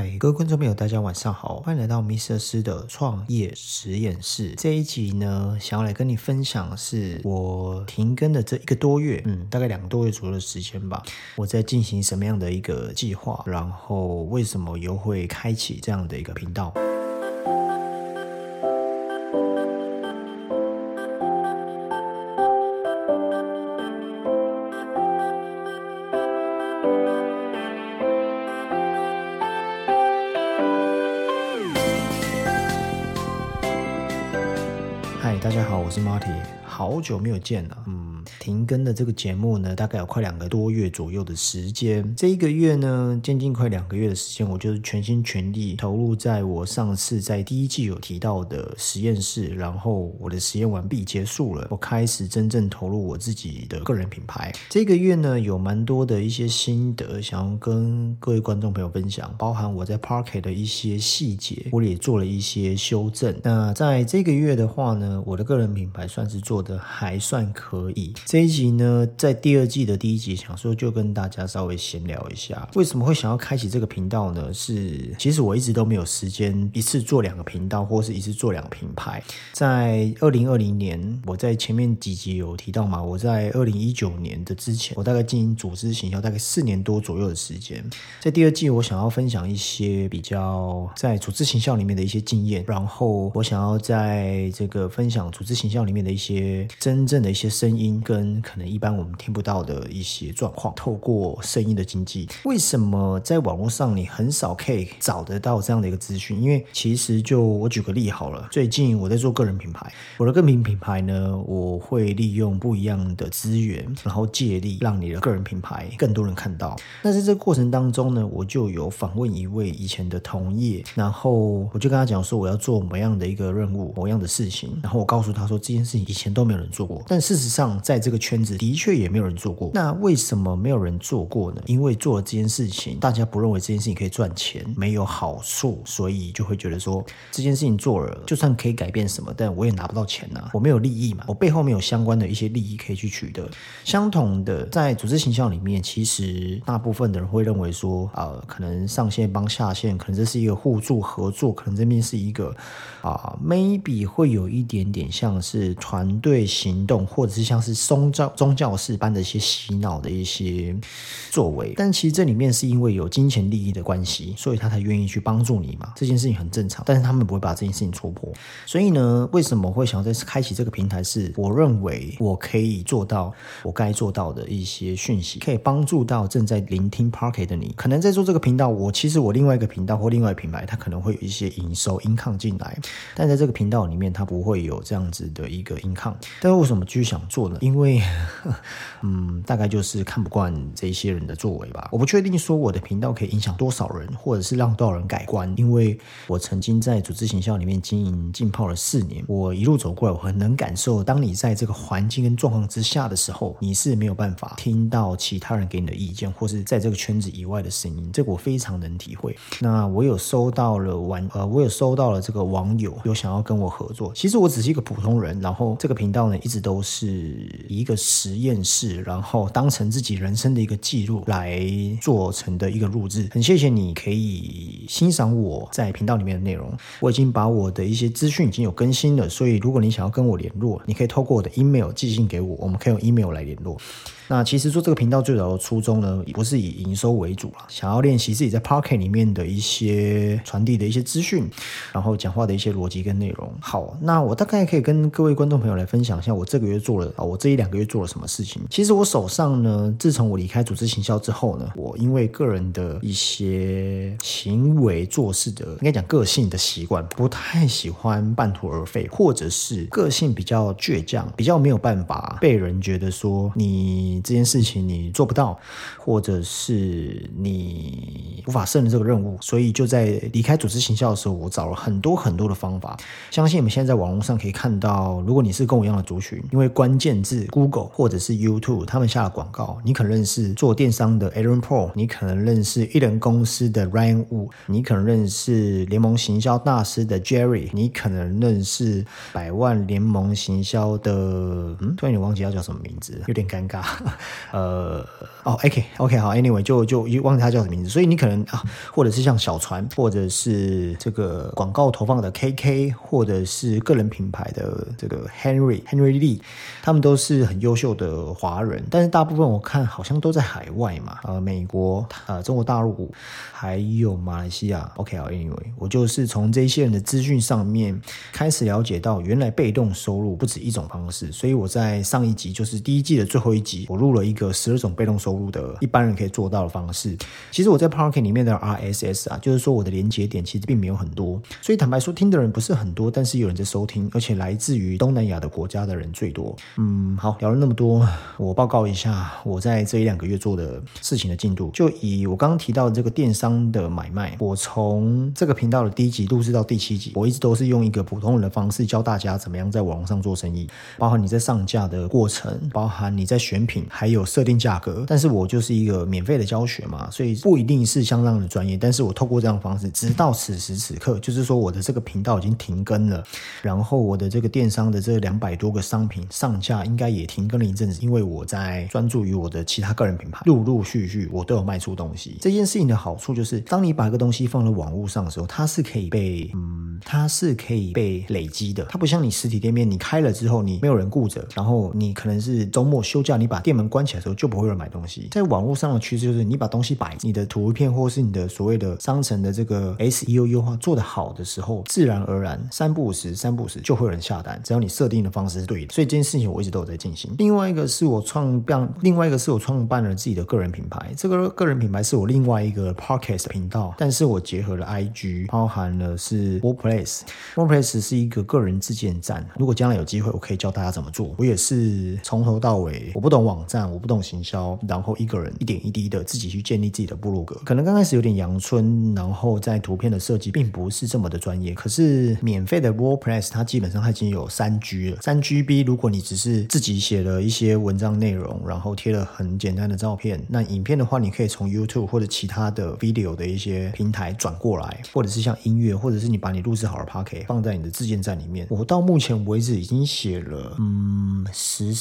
嗨，各位观众朋友，大家晚上好，欢迎来到米瑟斯的创业实验室。这一集呢，想要来跟你分享是我停更的这一个多月，嗯，大概两个多月左右的时间吧。我在进行什么样的一个计划，然后为什么又会开启这样的一个频道？大家好，我是 Marty，好久没有见了，停更的这个节目呢，大概有快两个多月左右的时间。这一个月呢，将近快两个月的时间，我就是全心全力投入在我上次在第一季有提到的实验室，然后我的实验完毕结束了，我开始真正投入我自己的个人品牌。这个月呢，有蛮多的一些心得，想要跟各位观众朋友分享，包含我在 Parket 的一些细节，我也做了一些修正。那在这个月的话呢，我的个人品牌算是做的还算可以。这这一集呢，在第二季的第一集，想说就跟大家稍微闲聊一下，为什么会想要开启这个频道呢？是其实我一直都没有时间一次做两个频道，或是一次做两个品牌。在二零二零年，我在前面几集有提到嘛，我在二零一九年的之前，我大概经营组织行销大概四年多左右的时间。在第二季，我想要分享一些比较在组织行销里面的一些经验，然后我想要在这个分享组织形象里面的一些真正的一些声音，跟可能一般我们听不到的一些状况。透过声音的经济，为什么在网络上你很少可以找得到这样的一个资讯？因为其实就我举个例好了，最近我在做个人品牌，我的个人品牌呢，我会利用不一样的资源，然后借力让你的个人品牌更多人看到。那在这个过程当中呢，我就有访问一位以前的同业，然后我就跟他讲说，我要做某样的一个任务，某样的事情。然后我告诉他说，这件事情以前都没有人做过，但事实上在这这个圈子的确也没有人做过。那为什么没有人做过呢？因为做了这件事情，大家不认为这件事情可以赚钱，没有好处，所以就会觉得说这件事情做了，就算可以改变什么，但我也拿不到钱呐，我没有利益嘛，我背后没有相关的一些利益可以去取得。相同的，在组织形象里面，其实大部分的人会认为说，呃，可能上线帮下线，可能这是一个互助合作，可能这边是一个啊，maybe 会有一点点像是团队行动，或者是像是宗教宗教式般的一些洗脑的一些作为。但其实这里面是因为有金钱利益的关系，所以他才愿意去帮助你嘛。这件事情很正常，但是他们不会把这件事情戳破。所以呢，为什么会想要在开启这个平台？是我认为我可以做到我该做到的一些讯息，可以帮助到正在聆听 Parket 的你。可能在做这个频道，我其实我另外一个频道或另外一个品牌，它可能会有一些营收 income 进来，但在这个频道里面，它不会有这样子的一个 income。但是为什么继续想做呢？因为，嗯，大概就是看不惯这些人的作为吧。我不确定说我的频道可以影响多少人，或者是让多少人改观。因为我曾经在组织形象里面经营浸泡了四年，我一路走过来，我很能感受，当你在这个环境跟状况之下的时候，你是没有办法听到其他人给你的意见，或是在这个圈子以外的声音。这个我非常能体会。那我有收到了网呃，我有收到了这个网友有想要跟我合作。其实我只是一个普通人，然后这个频道呢一直都是一个实验室，然后当成自己人生的一个记录来做成的一个录制。很谢谢你可以欣赏我在频道里面的内容。我已经把我的一些资讯已经有更新了，所以如果你想要跟我联络，你可以透过我的 email 寄信给我，我们可以用 email 来联络。那其实做这个频道最早的初衷呢，不是以营收为主啦，想要练习自己在 Parket 里面的一些传递的一些资讯，然后讲话的一些逻辑跟内容。好，那我大概可以跟各位观众朋友来分享一下，我这个月做了啊，我这一两个月做了什么事情。其实我手上呢，自从我离开组织行销之后呢，我因为个人的一些行为做事的，应该讲个性的习惯，不太喜欢半途而废，或者是个性比较倔强，比较没有办法被人觉得说你。这件事情你做不到，或者是你无法胜任这个任务，所以就在离开组织行销的时候，我找了很多很多的方法。相信你们现在在网络上可以看到，如果你是跟我一样的族群，因为关键字 Google 或者是 YouTube 他们下了广告，你可能认识做电商的 Aaron Paul，你可能认识艺人公司的 Ryan Wu，你可能认识联盟行销大师的 Jerry，你可能认识百万联盟行销的，嗯，突然有点忘记要叫什么名字，有点尴尬。呃，哦，OK OK 好，Anyway 就就忘记他叫什么名字，所以你可能啊，或者是像小船，或者是这个广告投放的 KK，或者是个人品牌的这个 Henry Henry Lee，他们都是很优秀的华人，但是大部分我看好像都在海外嘛，呃，美国、呃，中国大陆还有马来西亚。OK 啊，Anyway 我就是从这些人的资讯上面开始了解到，原来被动收入不止一种方式，所以我在上一集就是第一季的最后一集，我录了一个十二种被动收入的一般人可以做到的方式。其实我在 Parking 里面的 RSS 啊，就是说我的连接点其实并没有很多，所以坦白说听的人不是很多，但是有人在收听，而且来自于东南亚的国家的人最多。嗯，好，聊了那么多，我报告一下我在这一两个月做的事情的进度。就以我刚刚提到的这个电商的买卖，我从这个频道的第一集录制到第七集，我一直都是用一个普通人的方式教大家怎么样在网上做生意，包含你在上架的过程，包含你在选品，还有设定价格。但是我就是一个免费的教学嘛，所以不一定是相当的专业。但是我透过这样的方式，直到此时此刻，就是说我的这个频道已经停更了，然后我的这个电商的这两百多个商品上架应该也也停更了一阵子，因为我在专注于我的其他个人品牌，陆陆续续我都有卖出东西。这件事情的好处就是，当你把一个东西放到网络上的时候，它是可以被嗯，它是可以被累积的。它不像你实体店面，你开了之后你没有人顾着，然后你可能是周末休假，你把店门关起来的时候就不会有人买东西。在网络上的趋势就是，你把东西摆，你的图片或是你的所谓的商城的这个 SEO 优化做得好的时候，自然而然三不五时三不五时就会有人下单。只要你设定的方式是对的，所以这件事情我一直都有在进行。另外一个是我创办，另外一个是我创办了自己的个人品牌。这个个人品牌是我另外一个 Podcast 频道，但是我结合了 IG，包含了是 WordPress。WordPress 是一个个人自建站。如果将来有机会，我可以教大家怎么做。我也是从头到尾，我不懂网站，我不懂行销，然后一个人一点一滴的自己去建立自己的部落格。可能刚开始有点阳春，然后在图片的设计并不是这么的专业。可是免费的 WordPress 它基本上它已经有三 G 了，三 GB。如果你只是自己写了一些文章内容，然后贴了很简单的照片，那影片的话，你可以从 YouTube 或者其他的 video 的一些平台转过来，或者是像音乐，或者是你把你录制好的 p o c k e t 放在你的自建站里面。我到目前为止已经写了嗯十。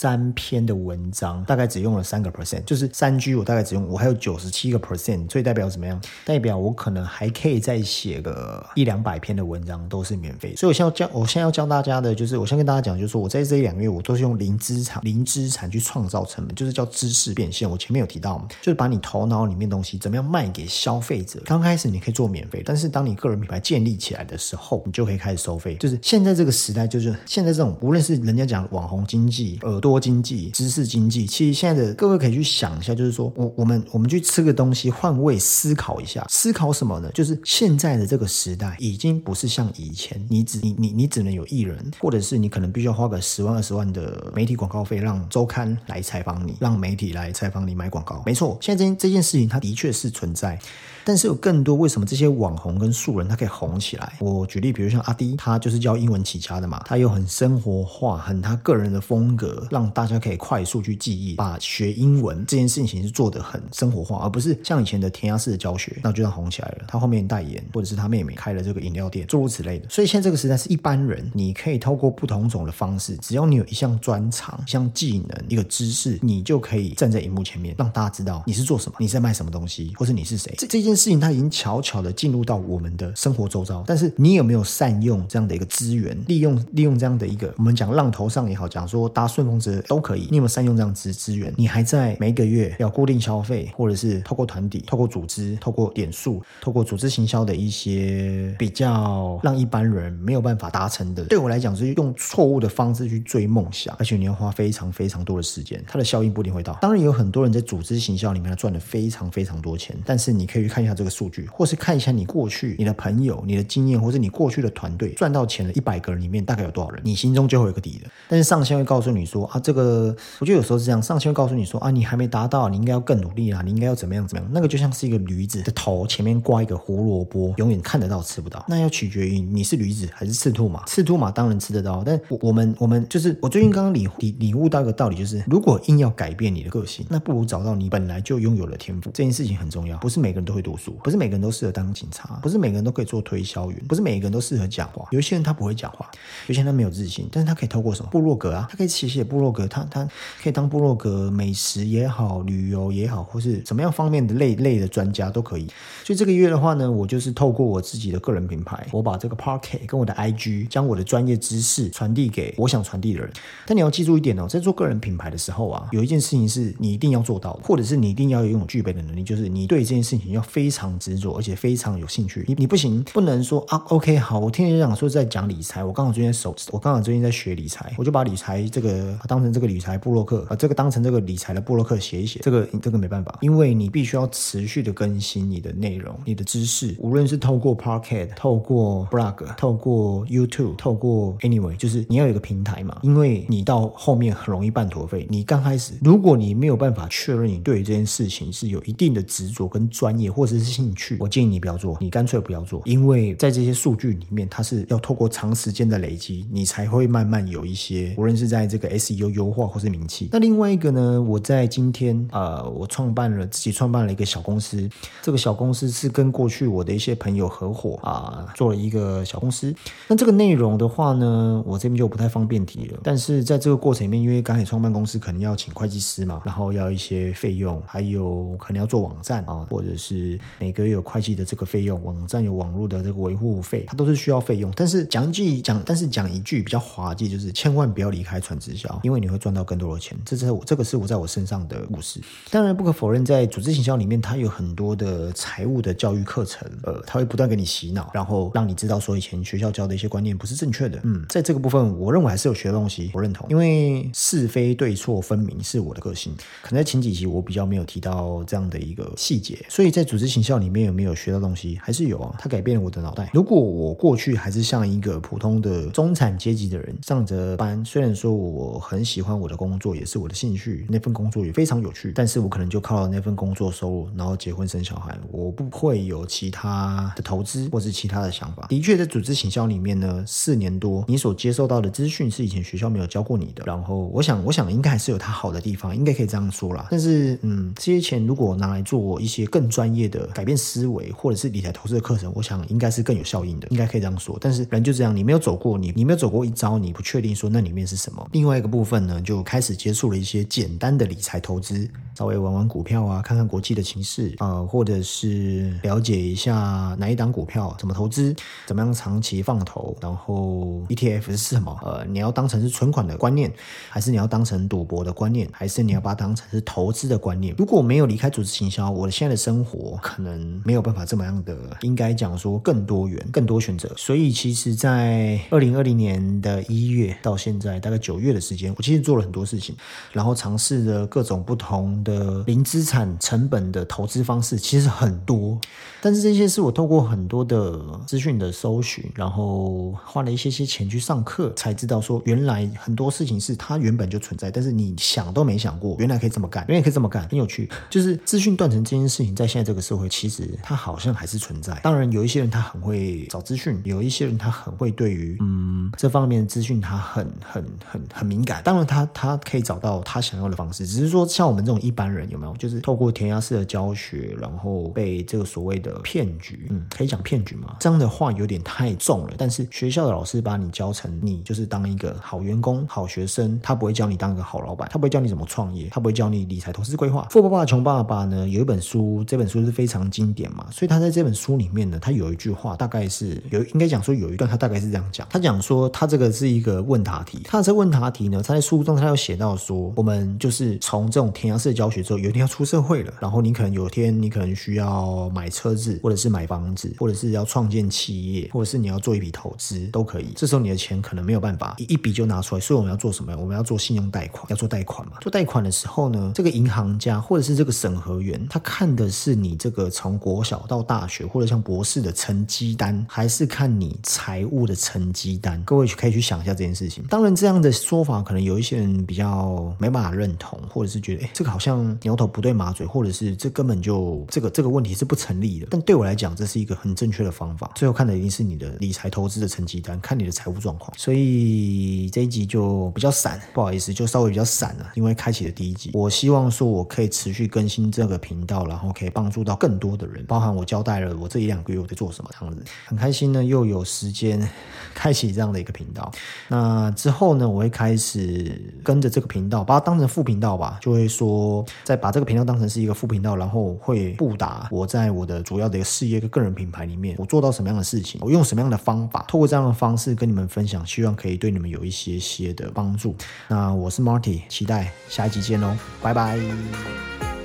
三篇的文章大概只用了三个 percent，就是三 G 我大概只用，我还有九十七个 percent，所以代表怎么样？代表我可能还可以再写个一两百篇的文章都是免费。所以我现在教，我现在要教大家的就是，我先跟大家讲，就是说我在这一两个月我都是用用零资产、零资产去创造成本，就是叫知识变现。我前面有提到，就是把你头脑里面东西怎么样卖给消费者。刚开始你可以做免费，但是当你个人品牌建立起来的时候，你就可以开始收费。就是现在这个时代，就是现在这种无论是人家讲网红经济、耳朵。经济、知识经济，其实现在的各位可以去想一下，就是说我我们我们去吃个东西，换位思考一下，思考什么呢？就是现在的这个时代已经不是像以前，你只你你你只能有艺人，或者是你可能必须要花个十万二十万的媒体广告费，让周刊来采访你，让媒体来采访你买广告。没错，现在这这件事情它的确是存在。但是有更多，为什么这些网红跟素人他可以红起来？我举例，比如像阿迪，他就是教英文起家的嘛，他有很生活化，很他个人的风格，让大家可以快速去记忆，把学英文这件事情是做的很生活化，而不是像以前的填鸭式的教学，那就这样红起来了。他后面代言，或者是他妹妹开了这个饮料店，诸如此类的。所以现在这个时代是一般人，你可以透过不同种的方式，只要你有一项专长、一项技能、一个知识，你就可以站在荧幕前面，让大家知道你是做什么，你在卖什么东西，或者你是谁。这这件。件事情它已经悄悄的进入到我们的生活周遭，但是你有没有善用这样的一个资源，利用利用这样的一个我们讲浪头上也好，讲说搭顺风车都可以，你有没有善用这样资资源？你还在每个月要固定消费，或者是透过团体、透过组织、透过点数、透过组织行销的一些比较让一般人没有办法达成的？对我来讲是用错误的方式去追梦想，而且你要花非常非常多的时间，它的效应不一定会到。当然有很多人在组织行销里面赚了非常非常多钱，但是你可以去看看一下。这个数据，或是看一下你过去你的朋友、你的经验，或是你过去的团队赚到钱的一百个人里面，大概有多少人，你心中就会有个底了。但是上线会告诉你说啊，这个我觉得有时候是这样，上线会告诉你说啊，你还没达到，你应该要更努力啊，你应该要怎么样怎么样。那个就像是一个驴子的头前面挂一个胡萝卜，永远看得到吃不到。那要取决于你是驴子还是赤兔马。赤兔马当然吃得到，但我我们我们就是我最近刚刚理理领悟到一个道理，就是如果硬要改变你的个性，那不如找到你本来就拥有的天赋。这件事情很重要，不是每个人都会不是每个人都适合当警察，不是每个人都可以做推销员，不是每个人都适合讲话。有些人他不会讲话，有些人他没有自信，但是他可以透过什么部落格啊，他可以写写部落格，他他可以当部落格美食也好，旅游也好，或是什么样方面的类类的专家都可以。所以这个月的话呢，我就是透过我自己的个人品牌，我把这个 Parket 跟我的 IG，将我的专业知识传递给我想传递的人。但你要记住一点哦，在做个人品牌的时候啊，有一件事情是你一定要做到，或者是你一定要拥有具备的能力，就是你对这件事情要非非常执着，而且非常有兴趣。你你不行，不能说啊，OK，好，我听人讲说在讲理财，我刚好最近手，我刚好最近在学理财，我就把理财这个当成这个理财部落客，把这个当成这个理财的部落客写一写。这个这个没办法，因为你必须要持续的更新你的内容、你的知识，无论是透过 Parket、透过 Blog、透过 YouTube、透过 Anyway，就是你要有一个平台嘛，因为你到后面很容易半途废。你刚开始，如果你没有办法确认你对于这件事情是有一定的执着跟专业或者是兴趣，我建议你不要做，你干脆不要做，因为在这些数据里面，它是要透过长时间的累积，你才会慢慢有一些，无论是在这个 SEO 优化或是名气。那另外一个呢，我在今天呃，我创办了自己创办了一个小公司，这个小公司是跟过去我的一些朋友合伙啊，做了一个小公司。那这个内容的话呢，我这边就不太方便提了。但是在这个过程里面，因为刚才创办公司可能要请会计师嘛，然后要一些费用，还有可能要做网站啊，或者是每个月有会计的这个费用，网站有网络的这个维护费，它都是需要费用。但是讲一句讲，但是讲一句比较滑稽，就是千万不要离开传直销，因为你会赚到更多的钱。这是我这个是我在我身上的故事。当然不可否认，在组织行销里面，它有很多的财务的教育课程，呃，它会不断给你洗脑，然后让你知道说以前学校教的一些观念不是正确的。嗯，在这个部分，我认为还是有学的东西，我认同，因为是非对错分明是我的个性。可能在前几期我比较没有提到这样的一个细节，所以在组织行销里面有没有学到东西，还是有啊。它改变了我的脑袋。如果我过去还是像一个普通的中产阶级的人上着班，虽然说我很喜欢我的工作，也是我的兴趣，那份工作也非常有趣，但是我可能就靠那份工作收入，然后结婚生小孩，我不会有其他的投资或是其他的想法。的确，在组织行销里面呢，四年多，你所接受到的资讯是以前学校没有教过你的。然后，我想，我想应该还是有它好的地方，应该可以这样说啦。但是，嗯，这些钱如果拿来做一些更专业的改变思维，或者是理财投资的课程，我想应该是更有效应的，应该可以这样说。但是人就这样，你没有走过，你你没有走过一招，你不确定说那里面是什么。另外一个部分呢，就开始接触了一些简单的理财投资，稍微玩玩股票啊，看看国际的情势啊，或者是了解一下哪一档股票怎么投资，怎么样长期放投，然后 ETF 是什么？呃，你要当成是存款的观念，还是你要当成赌博的观念，还是你要把它当成是投资的观念？如果没有离开组织行销，我的现在的生活可能没有办法这么样的，应该讲说更多元、更多选择。所以其实，在二零二零年的一月到现在大概九月的时间，我其实做了很多事情，然后尝试着各种不同的零资产成本的投资方式，其实很多。但是这些是我透过很多的资讯的搜寻，然后花了一些些钱去上课，才知道说原来很多事情是它原本就存在，但是你想都没想过，原来可以这么干，原来可以这么干，很有趣。就是资讯断层这件事情，在现在这个社会，其实它好像还是存在。当然，有一些人他很会找资讯，有一些人他很会对于嗯这方面的资讯他很很很很敏感。当然，他他可以找到他想要的方式，只是说像我们这种一般人有没有，就是透过填鸭式的教学，然后被这个所谓的骗局，嗯，可以讲骗局吗？这样的话有点太重了。但是学校的老师把你教成你就是当一个好员工、好学生，他不会教你当一个好老板，他不会教你怎么创业，他不会教你理财投资规划。富爸爸穷爸爸呢，有一本书，这本书是非常经典嘛，所以他在这本书里面呢，他有一句话，大概是有应该讲说有一段，他大概是这样讲，他讲说他这个是一个问答题，他这问答题呢，他在书中他有写到说，我们就是从这种填鸭式教学之后，有一天要出社会了，然后你可能有一天你可能需要买车子，或者是买房子，或者是要创建企业，或者是你要做一笔投资都可以，这时候你的钱可能没有办法一一笔就拿出来，所以我们要做什么？我们要做信用贷款，要做贷款嘛？做贷款的时候呢，这个银行家或者是这个审核员，他看的是你这这个从国小到大学或者像博士的成绩单，还是看你财务的成绩单？各位可以去想一下这件事情。当然，这样的说法可能有一些人比较没办法认同，或者是觉得哎，这个好像牛头不对马嘴，或者是这根本就这个这个问题是不成立的。但对我来讲，这是一个很正确的方法。最后看的一定是你的理财投资的成绩单，看你的财务状况。所以这一集就比较散，不好意思，就稍微比较散了，因为开启的第一集。我希望说我可以持续更新这个频道，然后可以帮助到更多的人，包含我交代了我这一两个月我在做什么这样子，很开心呢，又有时间开启这样的一个频道。那之后呢，我会开始跟着这个频道，把它当成副频道吧，就会说再把这个频道当成是一个副频道，然后会布达我在我的主要的一个事业跟个人品牌里面，我做到什么样的事情，我用什么样的方法，透过这样的方式跟你们分享，希望可以对你们有一些些的帮助。那我是 Marty，期待下一集见喽，拜拜。